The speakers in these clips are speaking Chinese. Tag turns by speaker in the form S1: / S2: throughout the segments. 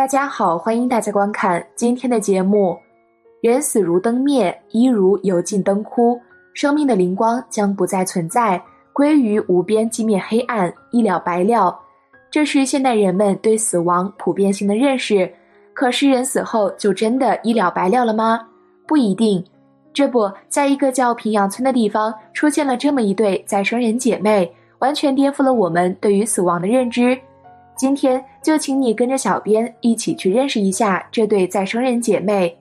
S1: 大家好，欢迎大家观看今天的节目。人死如灯灭，衣如油尽灯枯，生命的灵光将不再存在，归于无边寂灭黑暗，一了百了。这是现代人们对死亡普遍性的认识。可是人死后就真的一了百了了吗？不一定。这不在一个叫平阳村的地方，出现了这么一对再生人姐妹，完全颠覆了我们对于死亡的认知。今天就请你跟着小编一起去认识一下这对再生人姐妹。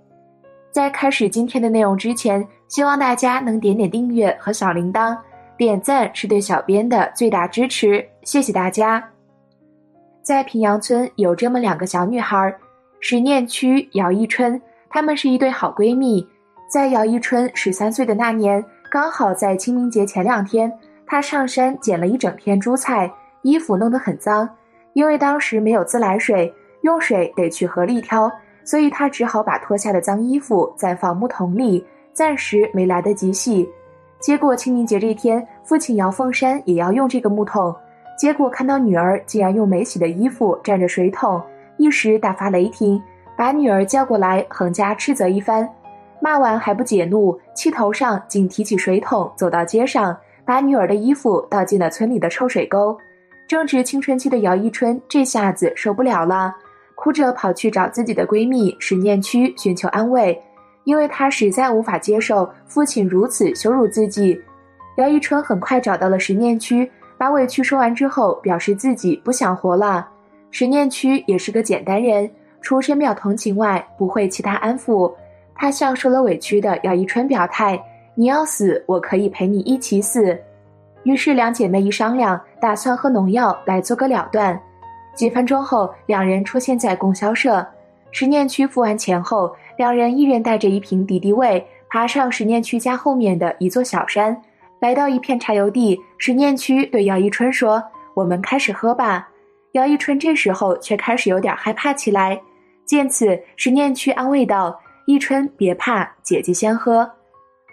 S1: 在开始今天的内容之前，希望大家能点点订阅和小铃铛，点赞是对小编的最大支持，谢谢大家。在平阳村有这么两个小女孩，石念区、姚一春，她们是一对好闺蜜。在姚一春十三岁的那年，刚好在清明节前两天，她上山捡了一整天猪菜，衣服弄得很脏。因为当时没有自来水，用水得去河里挑，所以他只好把脱下的脏衣服再放木桶里，暂时没来得及洗。结果清明节这天，父亲姚凤山也要用这个木桶，结果看到女儿竟然用没洗的衣服蘸着水桶，一时大发雷霆，把女儿叫过来横加斥责一番。骂完还不解怒，气头上竟提起水桶走到街上，把女儿的衣服倒进了村里的臭水沟。正值青春期的姚一春这下子受不了了，哭着跑去找自己的闺蜜石念区寻求安慰，因为她实在无法接受父亲如此羞辱自己。姚一春很快找到了石念区，把委屈说完之后，表示自己不想活了。石念区也是个简单人，除深表同情外，不会其他安抚。他向受了委屈的姚一春表态：“你要死，我可以陪你一起死。”于是两姐妹一商量，打算喝农药来做个了断。几分钟后，两人出现在供销社。石念区付完钱后，两人一人带着一瓶敌敌畏，爬上石念区家后面的一座小山，来到一片柴油地。石念区对姚一春说：“我们开始喝吧。”姚一春这时候却开始有点害怕起来。见此，石念区安慰道：“一春，别怕，姐姐先喝。”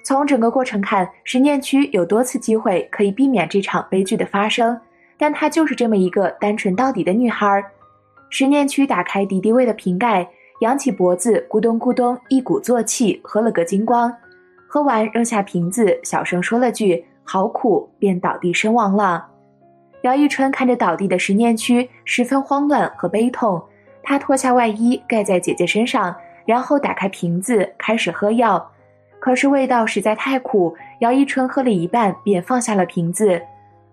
S1: 从整个过程看，石念区有多次机会可以避免这场悲剧的发生，但她就是这么一个单纯到底的女孩。石念区打开敌敌畏的瓶盖，扬起脖子，咕咚咕咚一鼓作气喝了个精光。喝完扔下瓶子，小声说了句“好苦”，便倒地身亡了。姚一春看着倒地的石念区，十分慌乱和悲痛。她脱下外衣盖在姐姐身上，然后打开瓶子开始喝药。可是味道实在太苦，姚一春喝了一半便放下了瓶子，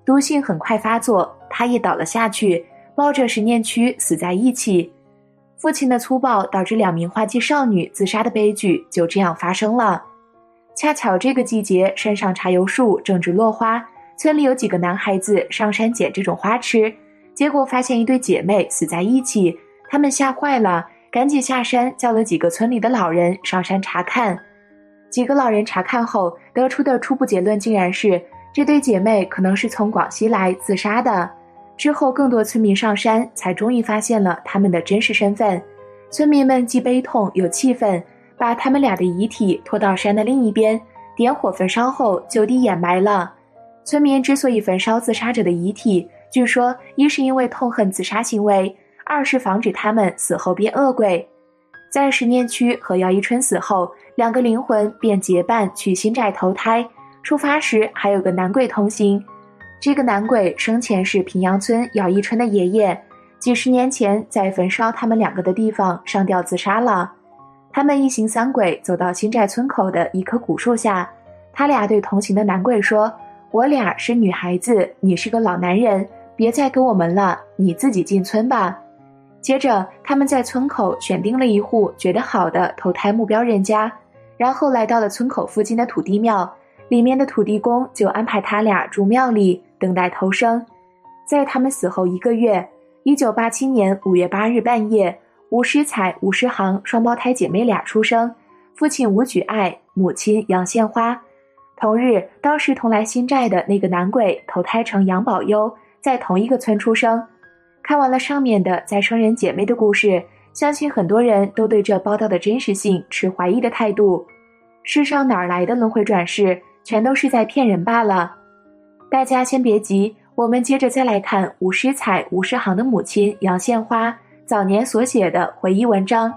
S1: 毒性很快发作，他也倒了下去，抱着石念区死在一起。父亲的粗暴导致两名花季少女自杀的悲剧就这样发生了。恰巧这个季节，山上茶油树正值落花，村里有几个男孩子上山捡这种花吃，结果发现一对姐妹死在一起，他们吓坏了，赶紧下山叫了几个村里的老人上山查看。几个老人查看后得出的初步结论，竟然是这对姐妹可能是从广西来自杀的。之后，更多村民上山，才终于发现了他们的真实身份。村民们既悲痛又气愤，把他们俩的遗体拖到山的另一边，点火焚烧后就地掩埋了。村民之所以焚烧自杀者的遗体，据说一是因为痛恨自杀行为，二是防止他们死后变恶鬼。在十念区和姚一春死后。两个灵魂便结伴去新寨投胎，出发时还有个男鬼同行。这个男鬼生前是平阳村姚一春的爷爷，几十年前在焚烧他们两个的地方上吊自杀了。他们一行三鬼走到新寨村口的一棵古树下，他俩对同行的男鬼说：“我俩是女孩子，你是个老男人，别再跟我们了，你自己进村吧。”接着，他们在村口选定了一户觉得好的投胎目标人家。然后来到了村口附近的土地庙，里面的土地公就安排他俩住庙里等待投生。在他们死后一个月，一九八七年五月八日半夜，吴诗彩、吴诗航双胞胎姐妹俩出生，父亲吴举爱，母亲杨献花。同日，当时同来新寨的那个男鬼投胎成杨宝优，在同一个村出生。看完了上面的再生人姐妹的故事。相信很多人都对这报道的真实性持怀疑的态度。世上哪来的轮回转世，全都是在骗人罢了。大家先别急，我们接着再来看吴诗彩、吴诗航的母亲杨献花，早年所写的回忆文章。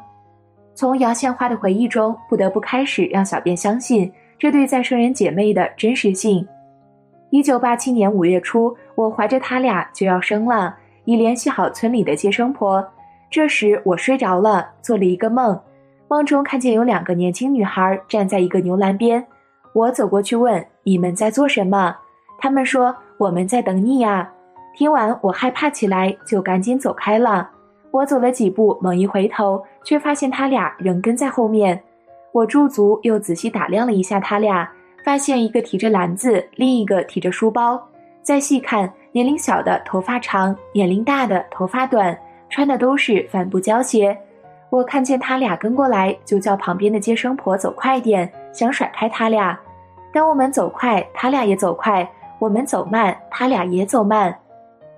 S1: 从姚宪花的回忆中，不得不开始让小编相信这对再生人姐妹的真实性。一九八七年五月初，我怀着他俩就要生了，已联系好村里的接生婆。这时我睡着了，做了一个梦，梦中看见有两个年轻女孩站在一个牛栏边。我走过去问：“你们在做什么？”他们说：“我们在等你呀。”听完，我害怕起来，就赶紧走开了。我走了几步，猛一回头，却发现他俩仍跟在后面。我驻足，又仔细打量了一下他俩，发现一个提着篮子，另一个提着书包。再细看，年龄小的头发长，年龄大的头发短，穿的都是帆布胶鞋。我看见他俩跟过来，就叫旁边的接生婆走快点，想甩开他俩。当我们走快，他俩也走快；我们走慢，他俩也走慢。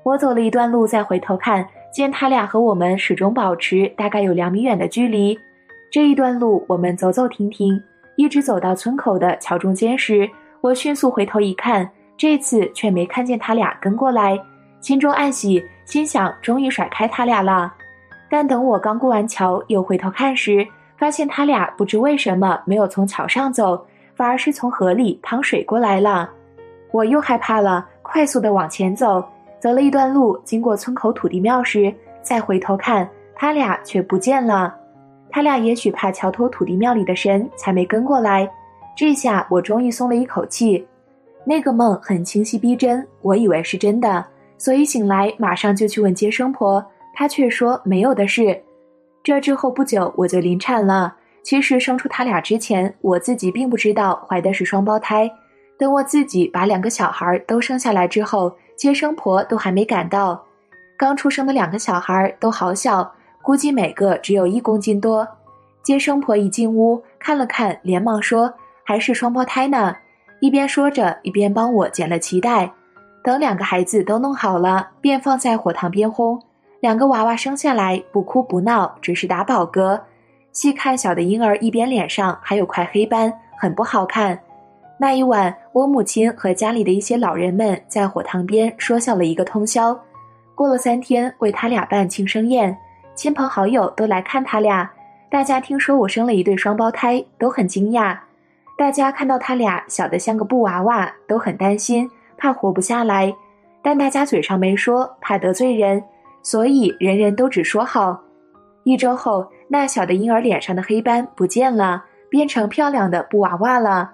S1: 我走了一段路，再回头看见他俩和我们始终保持大概有两米远的距离。这一段路我们走走停停，一直走到村口的桥中间时，我迅速回头一看，这次却没看见他俩跟过来，心中暗喜，心想终于甩开他俩了。但等我刚过完桥，又回头看时，发现他俩不知为什么没有从桥上走，反而是从河里淌水过来了。我又害怕了，快速的往前走。走了一段路，经过村口土地庙时，再回头看，他俩却不见了。他俩也许怕桥头土地庙里的神，才没跟过来。这下我终于松了一口气。那个梦很清晰逼真，我以为是真的，所以醒来马上就去问接生婆，她却说没有的事。这之后不久，我就临产了。其实生出他俩之前，我自己并不知道怀的是双胞胎。等我自己把两个小孩都生下来之后。接生婆都还没赶到，刚出生的两个小孩都好小，估计每个只有一公斤多。接生婆一进屋看了看，连忙说：“还是双胞胎呢。”一边说着，一边帮我剪了脐带。等两个孩子都弄好了，便放在火塘边烘。两个娃娃生下来不哭不闹，只是打饱嗝。细看小的婴儿一边脸上还有块黑斑，很不好看。那一晚，我母亲和家里的一些老人们在火塘边说笑了一个通宵。过了三天，为他俩办庆生宴，亲朋好友都来看他俩。大家听说我生了一对双胞胎，都很惊讶。大家看到他俩小得像个布娃娃，都很担心，怕活不下来。但大家嘴上没说，怕得罪人，所以人人都只说好。一周后，那小的婴儿脸上的黑斑不见了，变成漂亮的布娃娃了。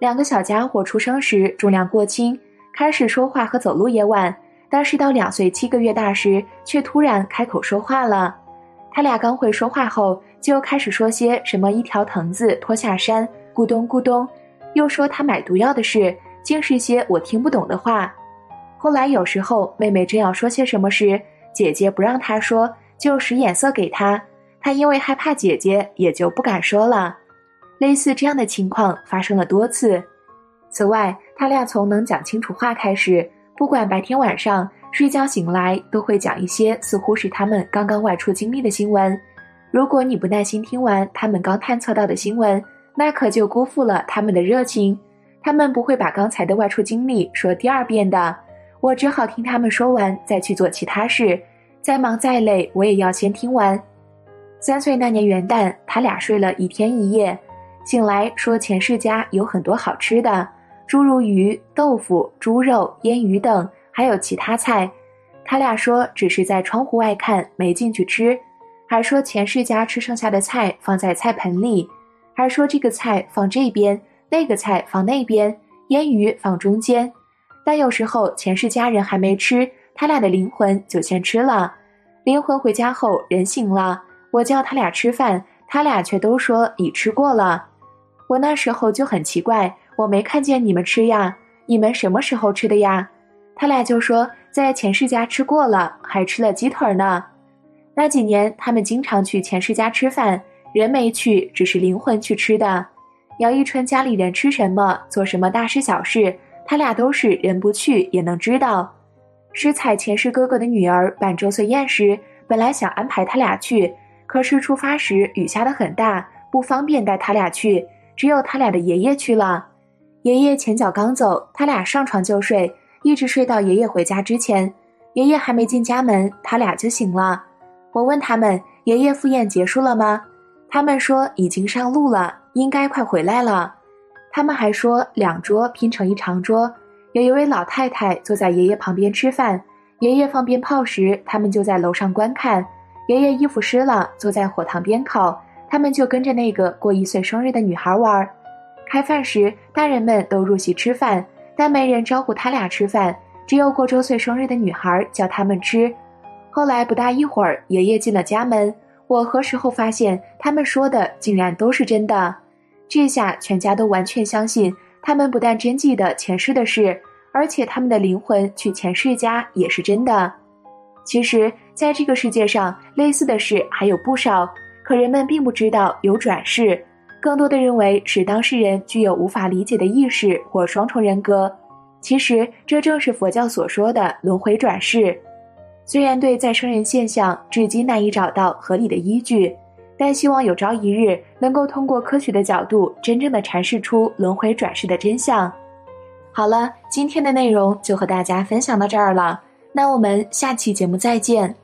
S1: 两个小家伙出生时重量过轻，开始说话和走路也晚，但是到两岁七个月大时，却突然开口说话了。他俩刚会说话后，就开始说些什么一条藤子拖下山，咕咚咕咚，又说他买毒药的事，竟是些我听不懂的话。后来有时候妹妹正要说些什么时，姐姐不让她说，就使眼色给她，她因为害怕姐姐，也就不敢说了。类似这样的情况发生了多次。此外，他俩从能讲清楚话开始，不管白天晚上，睡觉醒来都会讲一些似乎是他们刚刚外出经历的新闻。如果你不耐心听完他们刚探测到的新闻，那可就辜负了他们的热情。他们不会把刚才的外出经历说第二遍的。我只好听他们说完再去做其他事。再忙再累，我也要先听完。三岁那年元旦，他俩睡了一天一夜。醒来说前世家有很多好吃的，诸如鱼、豆腐、猪肉、腌鱼等，还有其他菜。他俩说只是在窗户外看，没进去吃。还说前世家吃剩下的菜放在菜盆里，还说这个菜放这边，那个菜放那边，腌鱼放中间。但有时候前世家人还没吃，他俩的灵魂就先吃了。灵魂回家后，人醒了，我叫他俩吃饭，他俩却都说已吃过了。我那时候就很奇怪，我没看见你们吃呀，你们什么时候吃的呀？他俩就说在前世家吃过了，还吃了鸡腿呢。那几年他们经常去前世家吃饭，人没去，只是灵魂去吃的。姚一春家里人吃什么，做什么大事小事，他俩都是人不去也能知道。是采钱氏哥哥的女儿办周岁宴时，本来想安排他俩去，可是出发时雨下的很大，不方便带他俩去。只有他俩的爷爷去了，爷爷前脚刚走，他俩上床就睡，一直睡到爷爷回家之前。爷爷还没进家门，他俩就醒了。我问他们：“爷爷赴宴结束了吗？”他们说：“已经上路了，应该快回来了。”他们还说，两桌拼成一长桌，有一位老太太坐在爷爷旁边吃饭，爷爷放鞭炮时，他们就在楼上观看。爷爷衣服湿了，坐在火塘边烤，他们就跟着那个过一岁生日的女孩玩。开饭时，大人们都入席吃饭，但没人招呼他俩吃饭，只有过周岁生日的女孩叫他们吃。后来不大一会儿，爷爷进了家门，我何时后发现他们说的竟然都是真的。这下全家都完全相信，他们不但真记得前世的事，而且他们的灵魂去前世家也是真的。其实，在这个世界上，类似的事还有不少，可人们并不知道有转世，更多的认为是当事人具有无法理解的意识或双重人格。其实，这正是佛教所说的轮回转世。虽然对再生人现象至今难以找到合理的依据。但希望有朝一日能够通过科学的角度，真正的阐释出轮回转世的真相。好了，今天的内容就和大家分享到这儿了，那我们下期节目再见。